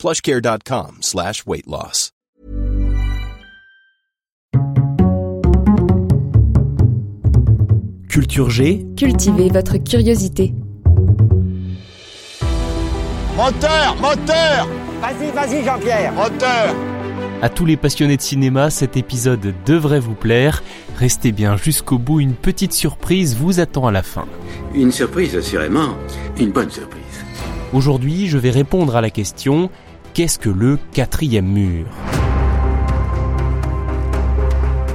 plushcare.com slash weight loss. Culture G, Cultivez votre curiosité. Moteur Moteur Vas-y, vas-y, Jean-Pierre. Moteur à tous les passionnés de cinéma, cet épisode devrait vous plaire. Restez bien jusqu'au bout, une petite surprise vous attend à la fin. Une surprise, assurément. Une bonne surprise. Aujourd'hui, je vais répondre à la question qu'est-ce que le quatrième mur?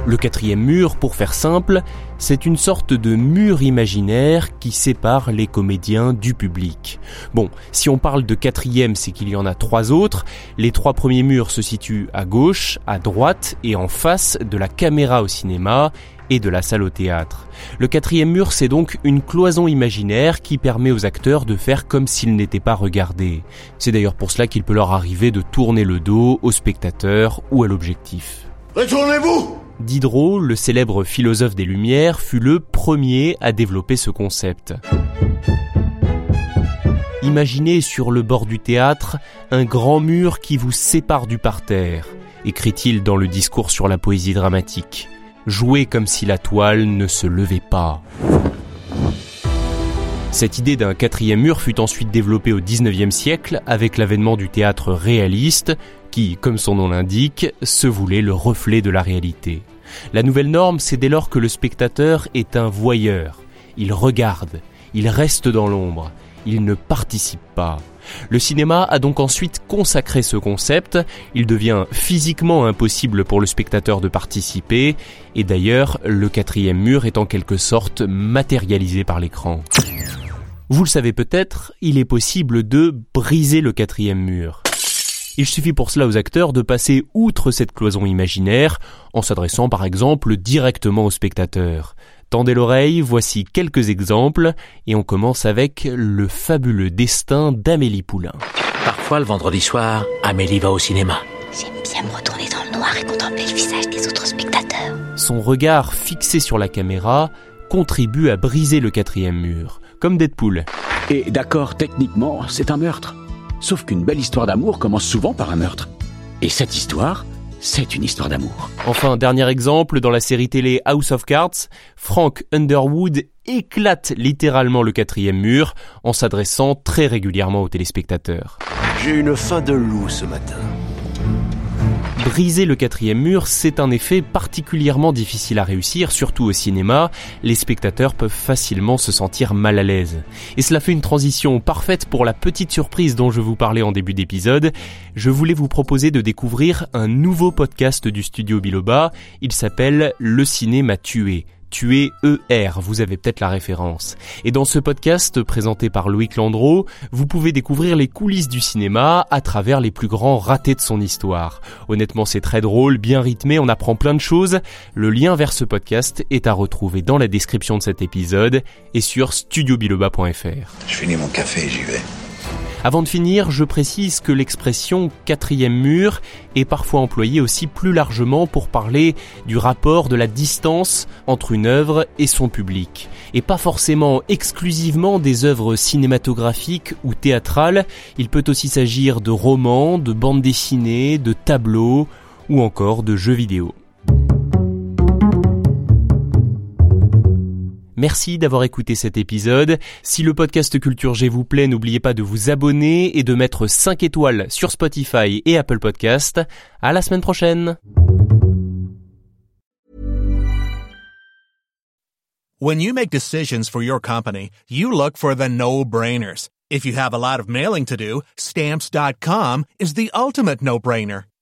Le quatrième mur, pour faire simple, c'est une sorte de mur imaginaire qui sépare les comédiens du public. Bon, si on parle de quatrième, c'est qu'il y en a trois autres. Les trois premiers murs se situent à gauche, à droite et en face de la caméra au cinéma et de la salle au théâtre. Le quatrième mur, c'est donc une cloison imaginaire qui permet aux acteurs de faire comme s'ils n'étaient pas regardés. C'est d'ailleurs pour cela qu'il peut leur arriver de tourner le dos au spectateur ou à l'objectif. Retournez-vous Diderot, le célèbre philosophe des Lumières, fut le premier à développer ce concept. Imaginez sur le bord du théâtre un grand mur qui vous sépare du parterre, écrit-il dans le discours sur la poésie dramatique. Jouez comme si la toile ne se levait pas. Cette idée d'un quatrième mur fut ensuite développée au XIXe siècle avec l'avènement du théâtre réaliste, qui, comme son nom l'indique, se voulait le reflet de la réalité. La nouvelle norme, c'est dès lors que le spectateur est un voyeur. Il regarde, il reste dans l'ombre, il ne participe pas. Le cinéma a donc ensuite consacré ce concept, il devient physiquement impossible pour le spectateur de participer, et d'ailleurs le quatrième mur est en quelque sorte matérialisé par l'écran. Vous le savez peut-être, il est possible de briser le quatrième mur. Il suffit pour cela aux acteurs de passer outre cette cloison imaginaire en s'adressant par exemple directement au spectateur. Tendez l'oreille, voici quelques exemples et on commence avec le fabuleux destin d'Amélie Poulain. Parfois le vendredi soir, Amélie va au cinéma. J'aime bien me retourner dans le noir et contempler le visage des autres spectateurs. Son regard fixé sur la caméra contribue à briser le quatrième mur, comme Deadpool. Et d'accord, techniquement, c'est un meurtre. Sauf qu'une belle histoire d'amour commence souvent par un meurtre. Et cette histoire, c'est une histoire d'amour. Enfin, dernier exemple, dans la série télé House of Cards, Frank Underwood éclate littéralement le quatrième mur en s'adressant très régulièrement aux téléspectateurs. J'ai une faim de loup ce matin. Briser le quatrième mur, c'est un effet particulièrement difficile à réussir, surtout au cinéma. Les spectateurs peuvent facilement se sentir mal à l'aise. Et cela fait une transition parfaite pour la petite surprise dont je vous parlais en début d'épisode. Je voulais vous proposer de découvrir un nouveau podcast du studio Biloba. Il s'appelle Le cinéma tué tuer ER, vous avez peut-être la référence. Et dans ce podcast présenté par Loïc Landreau, vous pouvez découvrir les coulisses du cinéma à travers les plus grands ratés de son histoire. Honnêtement, c'est très drôle, bien rythmé, on apprend plein de choses. Le lien vers ce podcast est à retrouver dans la description de cet épisode et sur studiobiloba.fr. Je finis mon café, j'y vais. Avant de finir, je précise que l'expression quatrième mur est parfois employée aussi plus largement pour parler du rapport de la distance entre une œuvre et son public, et pas forcément exclusivement des œuvres cinématographiques ou théâtrales, il peut aussi s'agir de romans, de bandes dessinées, de tableaux ou encore de jeux vidéo. Merci d'avoir écouté cet épisode. Si le podcast Culture G vous plaît, n'oubliez pas de vous abonner et de mettre 5 étoiles sur Spotify et Apple Podcast. À la semaine prochaine. When you make decisions for your company, you look for the no-brainers. If you have a lot of mailing to do, stamps.com is the ultimate no-brainer.